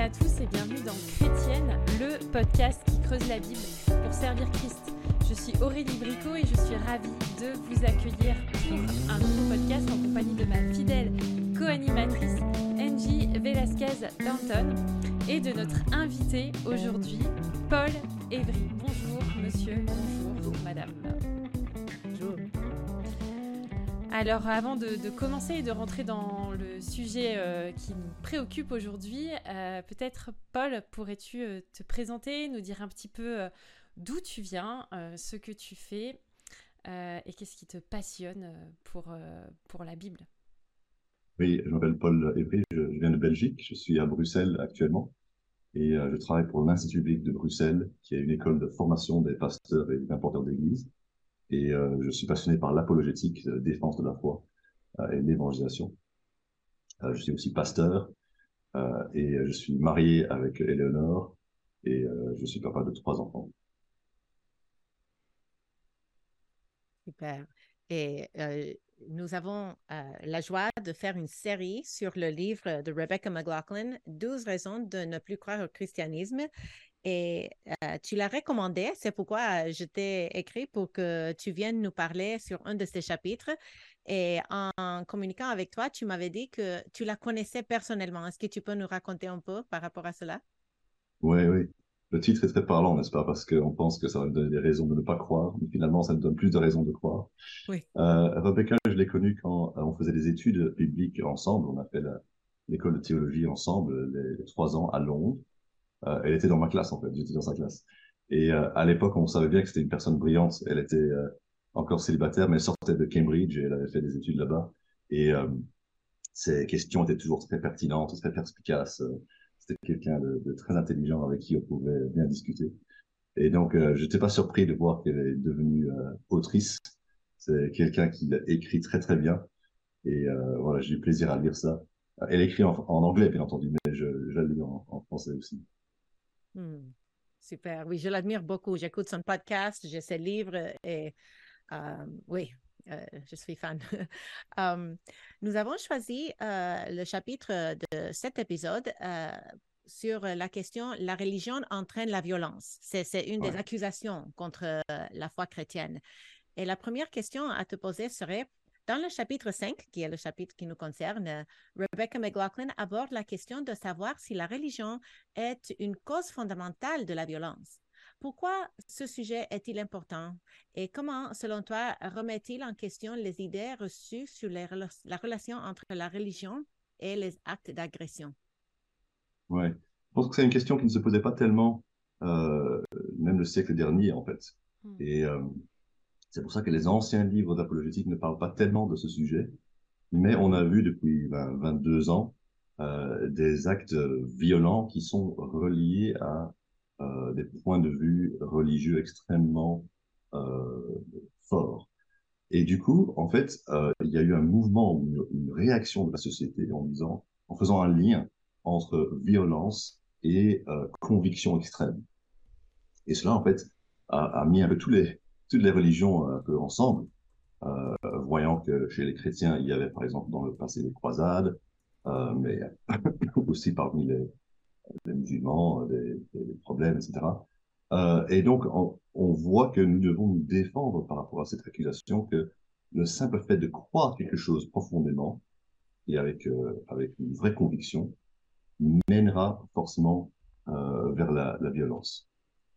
à tous et bienvenue dans Chrétienne, le podcast qui creuse la Bible pour servir Christ. Je suis Aurélie Bricot et je suis ravie de vous accueillir pour un nouveau podcast en compagnie de ma fidèle co-animatrice Angie Velasquez-Danton et de notre invité aujourd'hui, Paul Evry. Bonjour monsieur, Alors avant de, commencer et de rentrer dans le sujet euh, qui nous préoccupe aujourd'hui, euh, peut-être Paul, pourrais-tu euh, te présenter, nous dire un petit peu d'où tu viens, ce que tu fais et qu'est-ce qui te passionne pour, pour la Bible? Oui, je m'appelle Paul Evry, je, viens de Belgique, je suis à Bruxelles actuellement et je travaille pour l'Institut biblique de Bruxelles, qui est une école de formation des pasteurs et des importeurs d'église. Et euh, je suis passionné par l'apologétique, la défense de la foi euh, et l'évangélisation. Euh, je suis aussi pasteur et je suis marié avec Eleonore et je suis papa de trois enfants. Super. Et nous avons la joie de faire une série sur le livre de Rebecca McLaughlin, 12 raisons de ne plus croire au christianisme. Et tu l'as recommandé, c'est pourquoi je t'ai écrit pour que tu viennes nous parler sur un de ces chapitres. Et en communiquant avec toi, tu m'avais dit que tu la connaissais personnellement. Est-ce que tu peux nous raconter un peu par rapport à cela? Oui, oui. Le titre est très parlant, n'est-ce pas? Parce qu'on pense que ça va nous donner des raisons de ne pas croire, mais finalement, ça nous donne plus de raisons de croire. Oui. Euh, Rebecca, je l'ai connue quand on faisait des études bibliques ensemble. On a fait l'école de théologie ensemble, les trois ans à Londres. Euh, elle était dans ma classe, en fait. J'étais dans sa classe. Et euh, à l'époque, on savait bien que c'était une personne brillante. Elle était euh, encore célibataire, mais elle sortait de Cambridge et elle avait fait des études là-bas. Et ses questions étaient toujours très pertinentes, très perspicaces. C'était quelqu'un de, de, très intelligent avec qui on pouvait bien discuter. Et donc, euh, je n'étais pas surpris de voir qu'elle est devenue euh, autrice. C'est quelqu'un qui écrit très très bien. Et euh, voilà, j'ai eu plaisir à lire ça. Elle écrit en, anglais, bien entendu, mais je, je la lis en français aussi. Hmm. Super. Oui, je l'admire beaucoup. J'écoute son podcast, j'ai ses livres et euh, oui, euh, je suis fan. Um, nous avons choisi euh, le chapitre de cet épisode sur la question La religion entraîne la violence. C'est une des accusations contre la foi chrétienne. Et la première question à te poser serait dans le chapitre 5, qui est le chapitre qui nous concerne, Rebecca McLaughlin aborde la question de savoir si la religion est une cause fondamentale de la violence. Pourquoi ce sujet est-il important et comment, selon toi, remet-il en question les idées reçues sur la relation entre la religion et les actes d'agression? Oui, je pense que c'est une question qui ne se posait pas tellement, euh, même le siècle dernier, en fait. Hmm. Et euh, c'est pour ça que les anciens livres d'apologétique ne parlent pas tellement de ce sujet, mais on a vu depuis 22 ans euh, des actes violents qui sont reliés à euh, des points de vue religieux extrêmement euh, forts. Et du coup, en fait, euh, il y a eu un mouvement, une, une, réaction de la société en disant, en faisant un lien entre violence et euh, conviction extrême. Et cela, en fait, a, a mis un peu tous les, toutes les religions un peu ensemble, euh, voyant que chez les chrétiens, il y avait par exemple dans le passé les croisades, euh, mais aussi parmi les, les musulmans, des, des, problèmes, etc. Euh, et donc, on, on, voit que nous devons nous défendre par rapport à cette accusation que le simple fait de croire quelque chose profondément et avec, euh, avec une vraie conviction mènera forcément euh, vers la, la violence.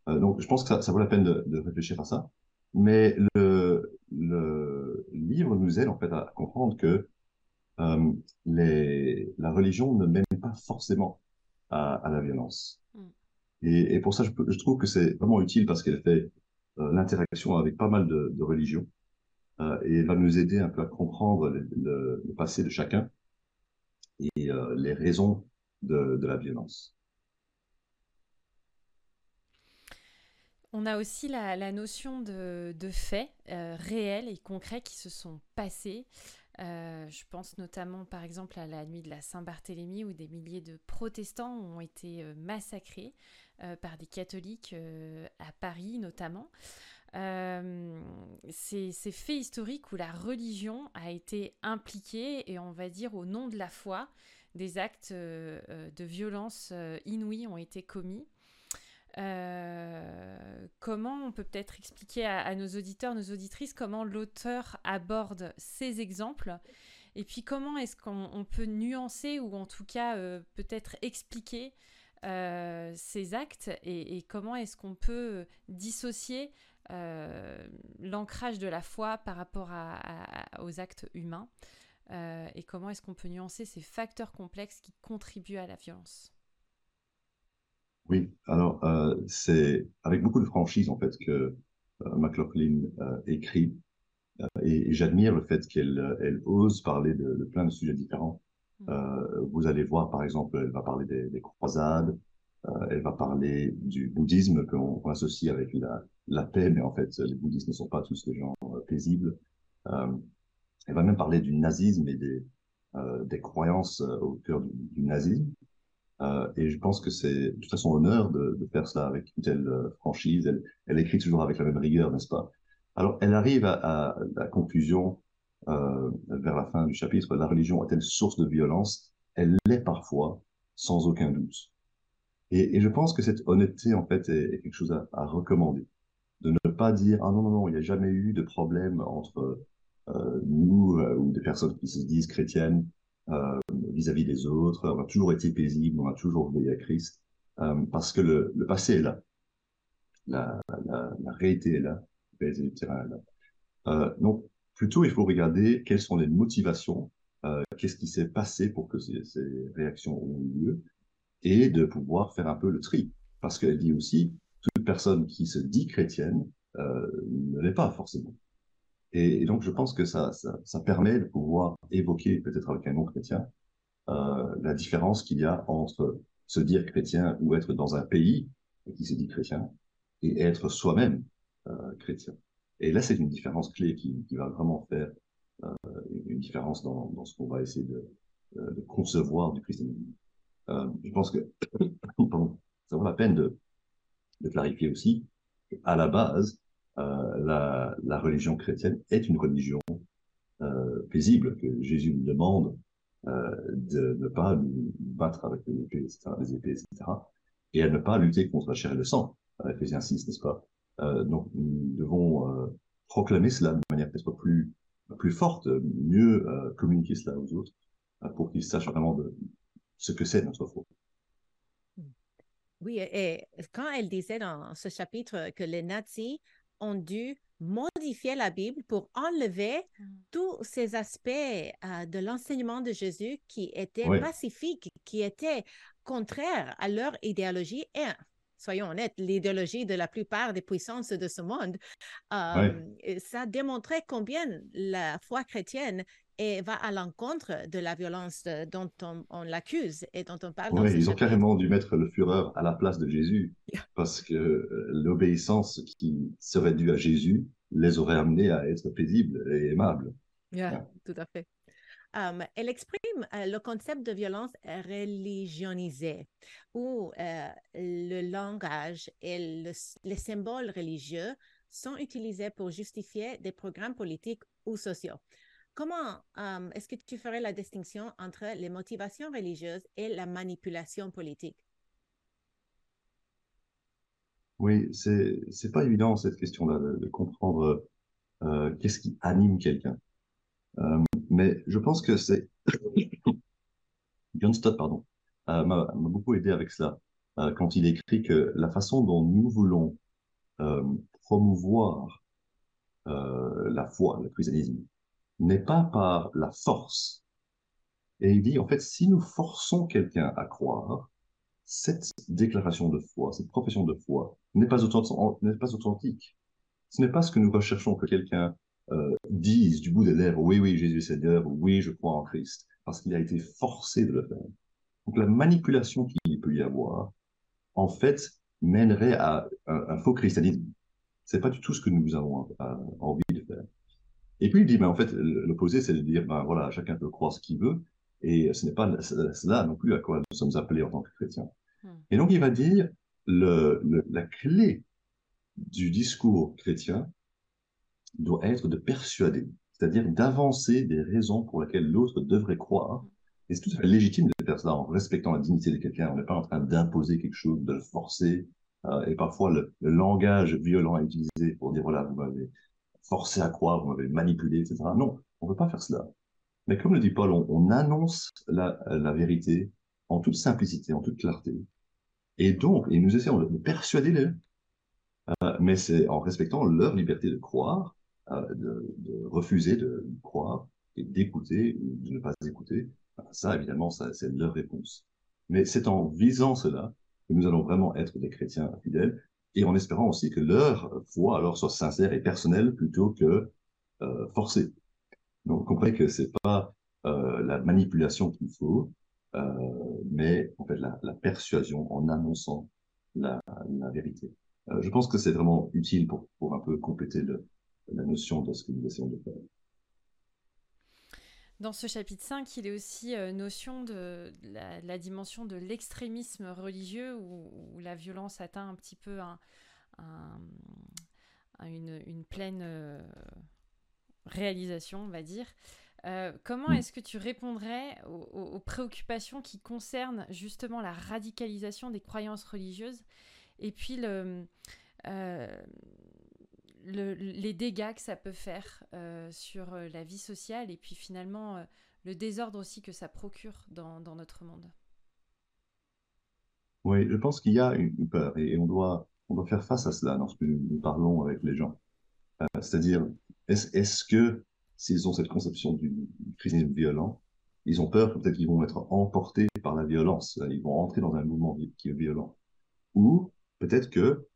Euh, donc, je pense que ça, ça vaut la peine de, de réfléchir à ça. Mais le, le livre nous aide en fait à comprendre que euh, les, la religion ne mène pas forcément à, à la violence. Mm. Et, et, pour ça, je, je trouve que c'est vraiment utile parce qu'elle fait euh, l'interaction avec pas mal de, de religions euh, et va nous aider un peu à comprendre le, le, le passé de chacun et euh, les raisons de, de la violence. On a aussi la, notion de, faits euh, réels et concrets qui se sont passés. Euh, je pense notamment par exemple à la nuit de la Saint-Barthélemy où des milliers de protestants ont été euh, massacrés par des catholiques à Paris notamment. Ces, ces faits historiques où la religion a été impliquée et on va dire au nom de la foi des actes de violence inouïs ont été commis. Comment on peut peut-être expliquer à, nos auditeurs, nos auditrices, comment l'auteur aborde ces exemples et puis comment est-ce qu'on peut nuancer ou en tout cas peut-être expliquer ces actes et, comment est-ce qu'on peut dissocier l'ancrage de la foi par rapport aux actes humains et comment est-ce qu'on peut nuancer ces facteurs complexes qui contribuent à la violence? Oui, alors c'est avec beaucoup de franchise en fait que McLaughlin écrit et, j'admire le fait qu'elle elle ose parler de, plein de sujets différents. Mm. Euh, vous allez voir, par exemple, elle va parler des, des croisades, euh, elle va parler du bouddhisme qu'on associe avec la, la, paix, mais en fait, les bouddhistes ne sont pas tous des gens euh, paisibles. Euh, elle va même parler du nazisme et des, euh, des croyances au cœur du, du nazisme. Et je pense que c'est de toute façon honneur de, faire ça avec une telle franchise. Elle, écrit toujours avec la même rigueur, n'est-ce pas? Alors, elle arrive à, la conclusion euh, vers la fin du chapitre, la religion est-elle source de violence? Elle l'est parfois, sans aucun doute. Et, je pense que cette honnêteté, en fait, est, quelque chose à, recommander. De ne pas dire, ah non, non, non, il n'y a jamais eu de problème entre euh, nous euh, ou des personnes qui se disent chrétiennes euh, vis-à-vis des autres. On a toujours été paisible, on a toujours veillé à Christ. Euh, parce que le, le, passé est là. La, la, la réalité est là. Le. Euh, donc, Plutôt, il faut regarder quelles sont les motivations, qu'est-ce qui s'est passé pour que ces, ces, réactions ont eu lieu, et de pouvoir faire un peu le tri. Parce qu'elle dit aussi, toute personne qui se dit chrétienne euh, ne l'est pas forcément. Et, donc, je pense que ça, ça, ça permet de pouvoir évoquer, peut-être avec un nom chrétien, euh, la différence qu'il y a entre se dire chrétien ou être dans un pays qui se dit chrétien et être soi-même euh, chrétien. Et là, c'est une différence clé qui, qui va vraiment faire euh, une différence dans, dans ce qu'on va essayer de, euh, de, concevoir du christianisme. Euh, je pense que ça vaut la peine de, de clarifier aussi à la base, la, la, religion chrétienne est une religion euh, paisible, que Jésus nous demande euh, de ne pas nous battre avec les épées, etc., et à ne pas lutter contre la chair et le sang. Ephésiens 6, n'est-ce pas? Euh, donc nous devons euh, proclamer cela de manière peut-être plus plus forte, mieux euh, communiquer cela aux autres pour qu'ils sachent vraiment de ce que c'est notre foi. Oui, et quand elle disait dans ce chapitre que les nazis ont dû modifier la Bible pour enlever mm. tous ces aspects de l'enseignement de Jésus qui étaient pacifiques, qui étaient contraires à leur idéologie. Et soyons honnêtes, l'idéologie de la plupart des puissances de ce monde, euh, ça démontrait combien la foi chrétienne et va à l'encontre de la violence dont on, l'accuse et dont on parle. Oui, ils ont carrément dû mettre le Führer à la place de Jésus parce que euh, l'obéissance qui serait due à Jésus les aurait amenés à être paisibles et aimables. Yeah, Tout à fait. Um, elle exprime uh, le concept de violence religionisée, où uh, le langage et le, les symboles religieux sont utilisés pour justifier des programmes politiques ou sociaux. Comment um, est-ce que tu ferais la distinction entre les motivations religieuses et la manipulation politique? Oui, c'est pas évident cette question-là de, comprendre euh, qu'est-ce qui anime quelqu'un. Euh, mais je pense que c'est John Stott, pardon, euh, m'a beaucoup aidé avec cela euh, quand il écrit que la façon dont nous voulons euh, promouvoir euh, la foi, le christianisme, n'est pas par la force. Et il dit en fait, si nous forçons quelqu'un à croire, cette déclaration de foi, cette profession de foi n'est pas, pas authentique. Ce n'est pas ce que nous recherchons que quelqu'un euh, disent du bout des lèvres, oui, oui, Jésus est Seigneur, oui, je crois en Christ, parce qu'il a été forcé de le faire. Donc la manipulation qu'il peut y avoir, en fait, mènerait à un, faux christianisme. C'est pas du tout ce que nous avons envie de faire. Et puis il dit, mais en fait, l'opposé, c'est de dire, ben voilà, chacun peut croire ce qu'il veut, et ce n'est pas cela non plus à quoi nous sommes appelés en tant que chrétiens. Hmm. Et donc il va dire, le, le, la clé du discours chrétien, doit être de persuader, c'est-à-dire d'avancer des raisons pour lesquelles l'autre devrait croire, Et c'est tout à fait légitime de faire cela en respectant la dignité de quelqu'un. On n'est pas en train d'imposer quelque chose, de le forcer. Euh, et parfois, le, langage violent est utilisé pour dire, voilà, vous m'avez forcé à croire, vous m'avez manipulé, etc. Non, on ne peut pas faire cela. Mais comme le dit Paul, on, annonce la, vérité en toute simplicité, en toute clarté. Et donc, et nous essayons de persuader-les, euh, mais c'est en respectant leur liberté de croire, euh, de, refuser de croire et d'écouter ou de ne pas écouter. Ça, évidemment, c'est leur réponse. Mais c'est en visant cela que nous allons vraiment être des chrétiens fidèles et en espérant aussi que leur foi alors soit sincère et personnelle plutôt que euh, forcée. Donc, comprenez que c'est pas euh, la manipulation qu'il faut, euh, mais en fait la, la, persuasion en annonçant la, la vérité. Euh, je pense que c'est vraiment utile pour, pour un peu compléter le, la notion de ce que nous essayons de faire. Dans ce chapitre 5, il est aussi euh, notion de la, la, dimension de l'extrémisme religieux où, où, la violence atteint un petit peu un, un, une, une, pleine euh, réalisation, on va dire. Euh, comment mm. est-ce que tu répondrais aux, aux, préoccupations qui concernent justement la radicalisation des croyances religieuses et puis le, euh, le, les dégâts que ça peut faire euh, sur euh, la vie sociale et puis finalement euh, le désordre aussi que ça procure dans, notre monde. Oui, je pense qu'il y a une peur et on doit, on doit faire face à cela lorsque nous parlons avec les gens. C'est-à-dire, est-ce est que s'ils ont cette conception du, du christianisme violent, ils ont peur peut-être qu'ils vont être emportés par la violence, ils vont entrer dans un mouvement qui est violent. Ou peut-être que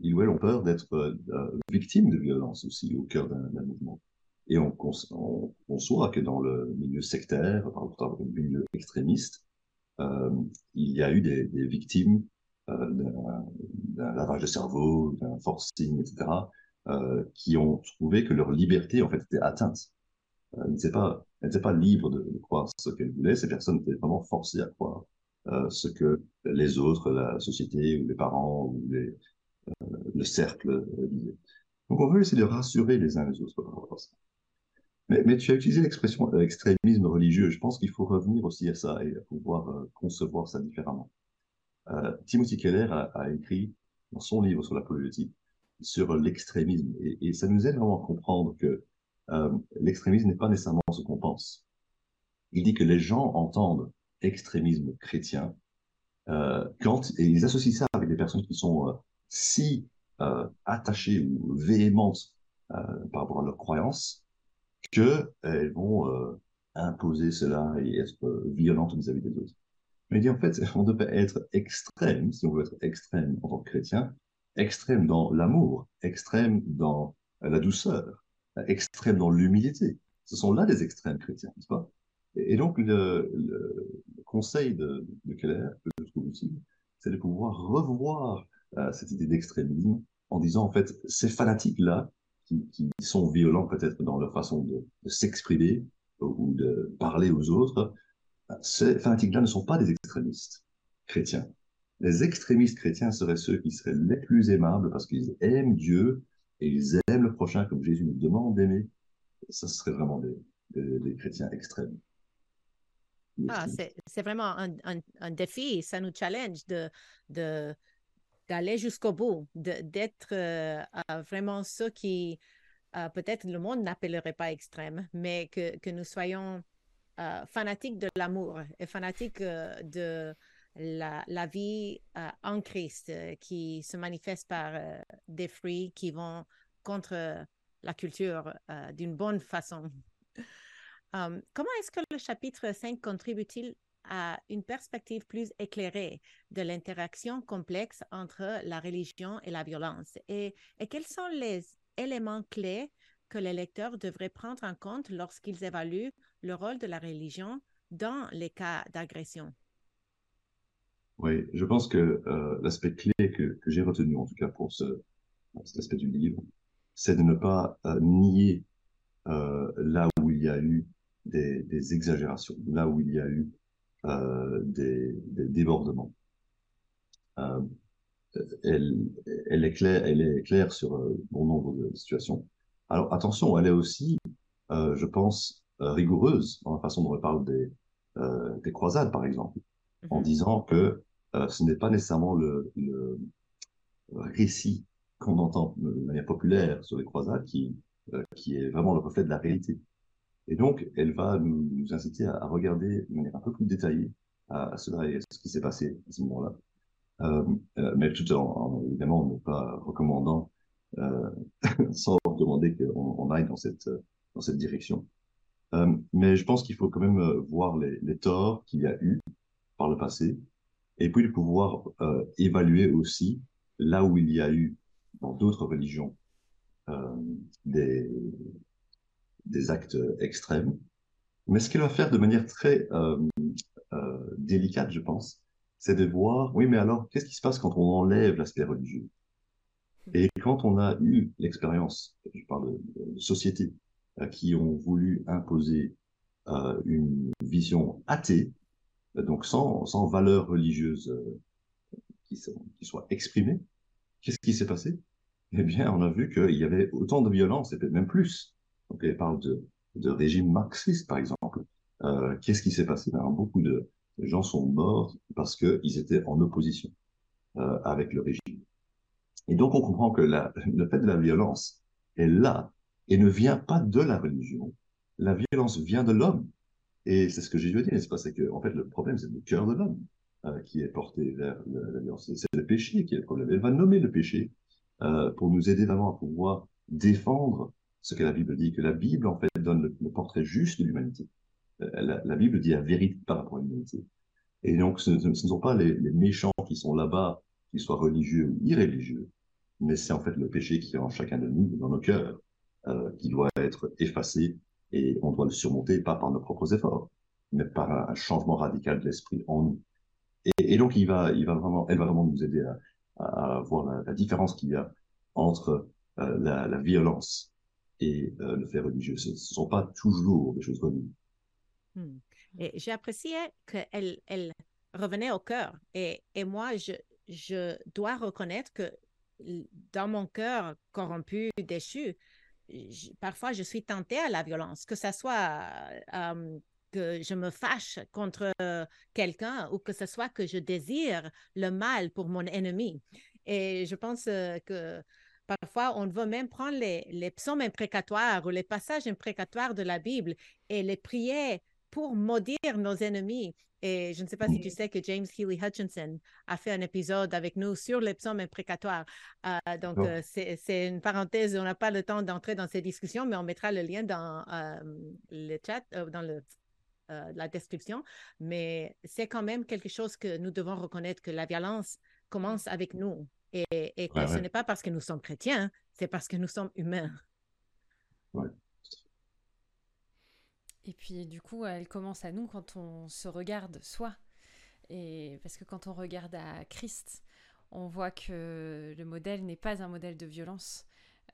ils ou elles ont peur d'être euh, victimes de violence aussi au cœur d'un mouvement. Et on, on, que dans le milieu sectaire, dans le milieu extrémiste, euh, il y a eu des, victimes euh, d'un lavage de cerveau, d'un forcing, etc., qui ont trouvé que leur liberté en fait était atteinte. Elles n'étaient pas, pas libres de, de croire ce qu'elles voulaient. Ces personnes étaient vraiment forcées à croire ce que les autres, la société ou les parents ou les, le cercle disait. Donc on veut essayer de rassurer les uns les autres par rapport à ça. Mais, tu as utilisé l'expression euh, extrémisme religieux. Je pense qu'il faut revenir aussi à ça et pouvoir euh, concevoir ça différemment. Euh, Timothy Keller a, écrit dans son livre sur l'apologétique sur l'extrémisme et, et, ça nous aide vraiment à comprendre que euh, l'extrémisme n'est pas nécessairement ce qu'on pense. Il dit que les gens entendent extrémisme chrétien euh, quand et ils associent ça avec des personnes qui sont euh, si euh, attachées ou véhémentes euh, par rapport à leurs croyances qu'elles vont euh, imposer cela et être violentes vis-à-vis des autres. Mais il dit en fait, on devait être extrême, si on veut être extrême en tant que chrétien, extrême dans l'amour, extrême dans la douceur, extrême dans l'humilité. Ce sont là des extrêmes chrétiens, n'est-ce pas? Et, et, donc, le, le, conseil de, de Keller, que je trouve utile, c'est de pouvoir revoir euh, cette idée d'extrémisme en disant en fait ces fanatiques là qui, qui sont violents peut-être dans leur façon de, de s'exprimer ou de parler aux autres, ces fanatiques là ne sont pas des extrémistes chrétiens. Les extrémistes chrétiens seraient ceux qui seraient les plus aimables parce qu'ils aiment Dieu et ils aiment le prochain comme Jésus nous demande d'aimer. Ça serait vraiment des, des, des chrétiens extrêmes. Ah, c'est vraiment un, un, un, défi, ça nous challenge de, de, d'aller jusqu'au bout, d'être euh, vraiment ceux qui euh, peut-être le monde n'appellerait pas extrême, mais que, que nous soyons euh, fanatiques de l'amour et fanatiques de la, vie en Christ qui se manifeste par des fruits qui vont contre la culture d'une bonne façon. Comment est-ce que le chapitre 5 contribue-t-il à une perspective plus éclairée de l'interaction complexe entre la religion et la violence. Et, quels sont les éléments clés que les lecteurs devraient prendre en compte lorsqu'ils évaluent le rôle de la religion dans les cas d'agression? Oui, je pense que euh, l'aspect clé que, j'ai retenu, en tout cas pour ce, cet aspect du livre, c'est de ne pas euh, nier euh, là où il y a eu des, exagérations, là où il y a eu des, des, débordements. Euh, elle, elle, est claire, elle est claire sur euh, bon nombre de situations. Alors attention, elle est aussi, euh, je pense, rigoureuse dans la façon dont elle parle des, des croisades, par exemple, en mhm. disant que ce n'est pas nécessairement le, le récit qu'on entend de manière populaire sur les croisades qui, qui est vraiment le reflet de la réalité. Et donc, elle va nous, inciter à, regarder de manière un peu plus détaillée à, cela et ce qui s'est passé à ce moment-là. Euh, euh, mais tout en, évidemment ne pas recommandant, euh, sans recommander qu'on on aille dans cette, dans cette direction. Mais je pense qu'il faut quand même voir les, torts qu'il y a eu par le passé et puis pouvoir euh, évaluer aussi là où il y a eu dans d'autres religions des, des actes extrêmes. Mais ce qu'elle va faire de manière très euh, euh, délicate, je pense, c'est de voir, oui, mais alors, qu'est-ce qui se passe quand on enlève l'aspect religieux? Et quand on a eu l'expérience, je parle de, sociétés euh, qui ont voulu imposer euh, une vision athée, donc sans, sans valeur religieuse euh, qui, qui soit exprimée, qu'est-ce qui s'est passé? Eh bien, on a vu qu'il y avait autant de violence, et même plus, donc, elle parle de, de régime marxiste, par exemple. Euh, Qu'est-ce qui s'est passé? Ben, Beaucoup de gens sont morts parce qu'ils étaient en opposition euh, avec le régime. Et donc, on comprend que la, le fait de la violence est là et ne vient pas de la religion. La violence vient de l'homme. Et c'est ce que Jésus a dit, n'est-ce pas? C'est que, en fait, le problème, c'est le cœur de l'homme euh, qui est porté vers la violence. C'est le péché qui est le problème. Elle va nommer le péché euh, pour nous aider vraiment à pouvoir défendre ce que la Bible dit, que la Bible, en fait, donne le, portrait juste de l'humanité. Euh, la, Bible dit la vérité par rapport à l'humanité. Et donc, ce, ne sont pas les, méchants qui sont là-bas, qu'ils soient religieux ou irréligieux, mais c'est en fait le péché qui est en chacun de nous, dans nos cœurs, euh, qui doit être effacé et on doit le surmonter, pas par nos propres efforts, mais par un, changement radical de l'esprit en nous. Et, donc, il va, il va vraiment, elle va vraiment nous aider à, voir la, différence qu'il y a entre euh, la, violence et euh, le fait religieux. Ce ne sont pas toujours des choses connues. Hmm. Et j'ai apprécié qu'elle elle revenait au cœur. Et, moi, je, je dois reconnaître que dans mon cœur corrompu, déchu, parfois je suis tentée à la violence, que ce soit euh, que je me fâche contre quelqu'un ou que ce soit que je désire le mal pour mon ennemi. Et je pense euh, que Parfois, on veut même prendre les, les psaumes imprécatoires ou les passages imprécatoires de la Bible et les prier pour maudire nos ennemis. Et je ne sais pas si tu sais que James Healy Hutchinson a fait un épisode avec nous sur les psaumes imprécatoires. Euh, donc, euh, c'est une parenthèse, on n'a pas le temps d'entrer dans ces discussions, mais on mettra le lien dans euh, le chat, dans le, la description. Mais c'est quand même quelque chose que nous devons reconnaître que la violence commence avec nous. Et, que ce n'est pas parce que nous sommes chrétiens, c'est parce que nous sommes humains. Et puis, du coup, elle commence à nous quand on se regarde soi. Et parce que quand on regarde à Christ, on voit que le modèle n'est pas un modèle de violence,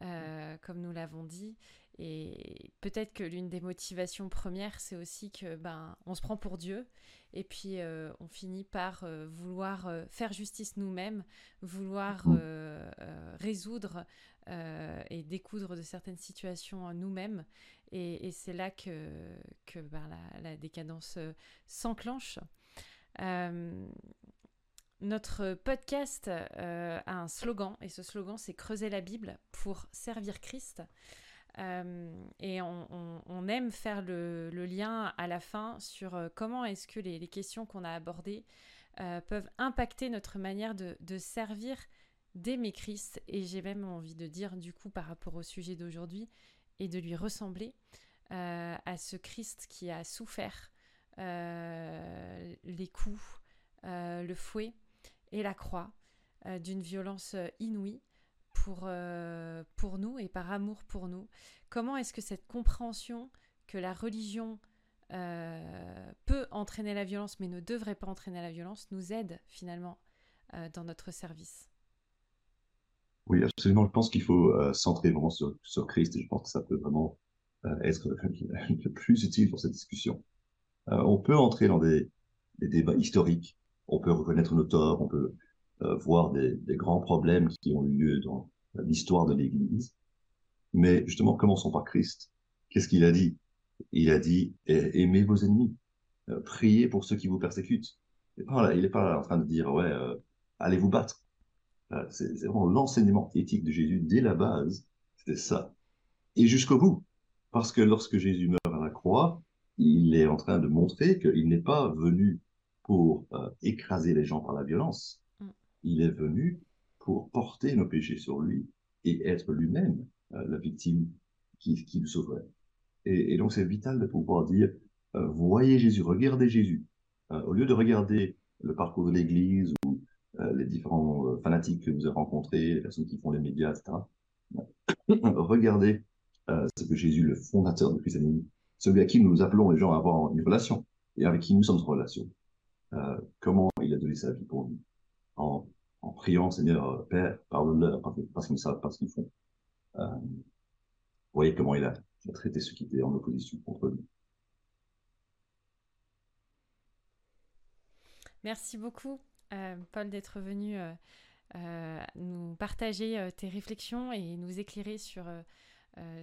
euh, comme nous l'avons dit. Et peut-être que l'une des motivations premières, c'est aussi que ben, on se prend pour Dieu et puis euh, on finit par euh, vouloir euh, faire justice nous-mêmes, vouloir résoudre et découdre de certaines situations nous-mêmes. Et, c'est là que, que ben, la, décadence s'enclenche. notre podcast a un slogan, et ce slogan, c'est Creuser la Bible pour servir Christ. Euh, et on, aime faire le, lien à la fin sur euh, comment est-ce que les, questions qu'on a abordées euh, peuvent impacter notre manière de, servir d'aimer Christ. Et j'ai même envie de dire, du coup, par rapport au sujet d'aujourd'hui, et de lui ressembler à ce Christ qui a souffert les coups, le fouet et la croix d'une violence inouïe pour, euh, pour nous et par amour pour nous. Comment est-ce que cette compréhension que la religion euh, peut entraîner la violence mais ne devrait pas entraîner la violence nous aide finalement euh, dans notre service? Oui, absolument. Je pense qu'il faut centrer vraiment sur, sur, Christ et je pense que ça peut vraiment être le plus utile pour cette discussion. on peut entrer dans des, des débats historiques, on peut reconnaître nos torts, on peut euh, voir des, des, grands problèmes qui ont eu lieu dans l'histoire de l'Église. Mais justement, commençons par Christ? Qu'est-ce qu'il a dit? Il a dit aimez vos ennemis, priez pour ceux qui vous persécutent. Il n'est pas, en train de dire, ouais, allez vous battre. C'est vraiment l'enseignement éthique de Jésus dès la base, c'était ça. Et jusqu'au bout. Parce que lorsque Jésus meurt à la croix, il est en train de montrer qu'il n'est pas venu pour euh, écraser les gens par la violence. Il est venu pour porter nos péchés sur lui et être lui-même euh, la victime qui, qui nous sauverait. Et, donc c'est vital de pouvoir dire, euh, voyez Jésus, regardez Jésus. au lieu de regarder le parcours de l'Église ou les différents fanatiques que vous avez rencontrés, les personnes qui font les médias, etc. regardez ce que Jésus, le fondateur du christianisme, celui à qui nous appelons les gens à avoir une relation et avec qui nous sommes en relation. Euh, comment il a donné sa vie pour nous en, priant, Seigneur, euh, Père, pardonne-leur parce qu'ils savent pas ce qu'ils font. Euh, voyez comment il a, traité ceux qui étaient en opposition contre lui. Merci beaucoup, euh, Paul, d'être venu nous partager tes réflexions et nous éclairer sur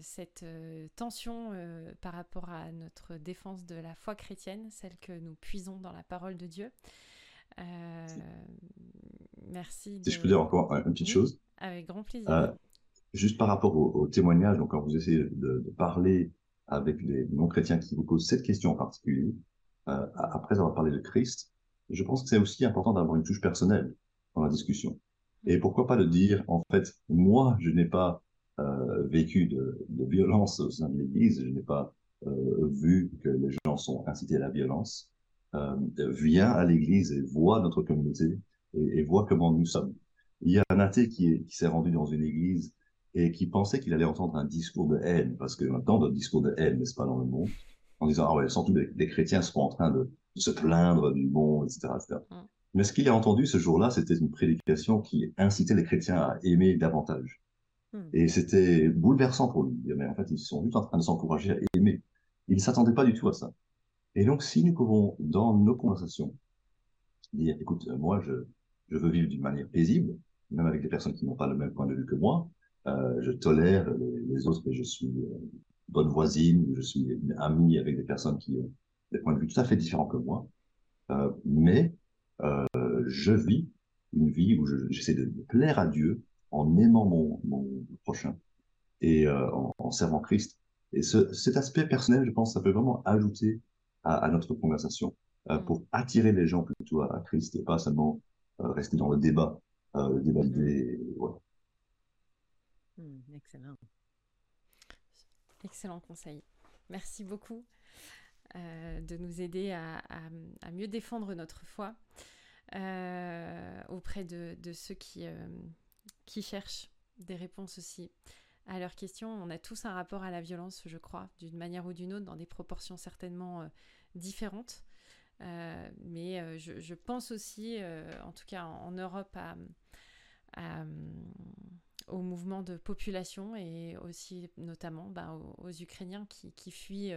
cette tension par rapport à notre défense de la foi chrétienne, celle que nous puisons dans la parole de Dieu. Merci. Si je peux dire encore une petite chose. Avec grand plaisir. juste par rapport au, témoignage, donc quand vous essayez de, parler avec les non-chrétiens qui vous posent cette question en particulier, après avoir parlé de Christ, je pense que c'est aussi important d'avoir une touche personnelle dans la discussion. Et pourquoi pas de dire, en fait, moi, je n'ai pas euh, vécu de, de, violence au sein de l'Église, je n'ai pas euh, vu que les gens sont incités à la violence, euh, viens à l'Église et vois notre communauté et, et vois comment nous sommes. Il y a un athée qui, qui s'est rendu dans une église et qui pensait qu'il allait entendre un discours de haine, parce que maintenant, le discours de haine, n'est-ce pas, dans le monde, en disant, ah ouais, sans doute les, chrétiens seront en train de, se plaindre du monde, etc. etc. Mm. Mais ce qu'il a entendu ce jour-là, c'était une prédication qui incitait les chrétiens à aimer davantage. Hmm. Et c'était bouleversant pour lui. Mais en fait, ils sont juste en train de s'encourager à aimer. Ils ne s'attendaient pas du tout à ça. Et donc, si nous pouvons, dans nos conversations, dire, écoute, euh, moi, je, veux vivre d'une manière paisible, même avec des personnes qui n'ont pas le même point de vue que moi, euh, je tolère les, autres et je suis euh, bonne voisine, je suis amie avec des personnes qui ont des points de vue tout à fait différents que moi, mais je vis une vie où j'essaie de plaire à Dieu en aimant mon, prochain et en, servant Christ. Et ce, cet aspect personnel, je pense, ça peut vraiment ajouter à, à notre conversation euh, mm. pour attirer les gens plutôt à, Christ et pas seulement euh, rester dans le débat, le débat. Voilà. Mm, excellent. Excellent conseil. Merci beaucoup euh, de nous aider à, mieux défendre notre foi auprès de, de, ceux qui, qui cherchent des réponses aussi à leurs questions. On a tous un rapport à la violence, je crois, d'une manière ou d'une autre, dans des proportions certainement euh, différentes. Euh, mais euh, je, pense aussi, euh, en tout cas en, Europe, au mouvement de population et aussi notamment bah, aux, Ukrainiens qui, fuient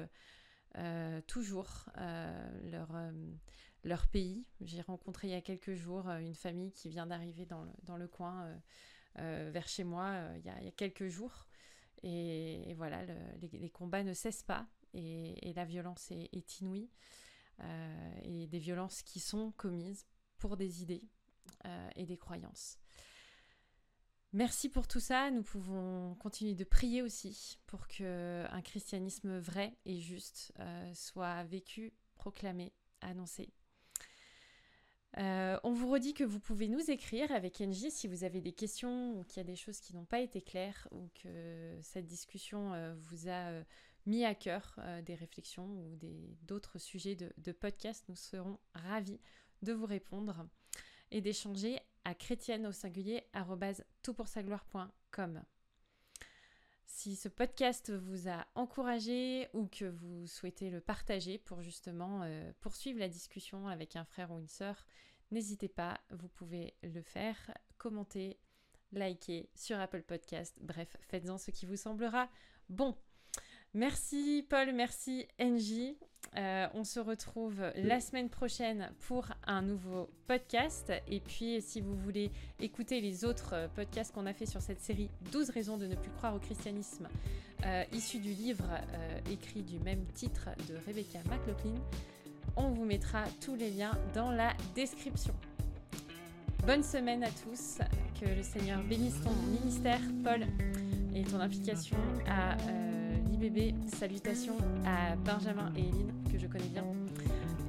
toujours leur, pays. J'ai rencontré il y a quelques jours une famille qui vient d'arriver dans le, coin vers chez moi il y, a, quelques jours. Et, voilà, le, les, les, combats ne cessent pas et, la violence est, inouïe. Euh, et des violences qui sont commises pour des idées et des croyances. Merci pour tout ça. Nous pouvons continuer de prier aussi pour que un christianisme vrai et juste euh, soit vécu, proclamé, annoncé euh, on vous redit que vous pouvez nous écrire avec NJ si vous avez des questions ou qu'il y a des choses qui n'ont pas été claires ou que cette discussion euh, vous a euh, mis à cœur euh, des réflexions ou d'autres sujets de, podcast. Nous serons ravis de vous répondre et d'échanger à chrétienne au singulier toutpoursagloire.com. Si ce podcast vous a encouragé ou que vous souhaitez le partager pour justement euh, poursuivre la discussion avec un frère ou une sœur, n'hésitez pas, vous pouvez le faire, commenter, liker sur Apple Podcast, bref, faites-en ce qui vous semblera bon. Merci Paul, merci NJ. Euh, on se retrouve la semaine prochaine pour un nouveau podcast. Et puis, si vous voulez écouter les autres podcasts qu'on a fait sur cette série 12 raisons de ne plus croire au christianisme, euh, issu du livre euh, écrit du même titre de Rebecca McLaughlin, On vous mettra tous les liens dans la description. Bonne semaine à tous, que le Seigneur bénisse ton ministère, Paul, et ton implication à l'IBB. Salutations à Benjamin et Eline, que je connais bien,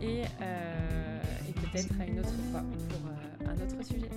et, euh, peut-être à une autre fois pour euh, un autre sujet.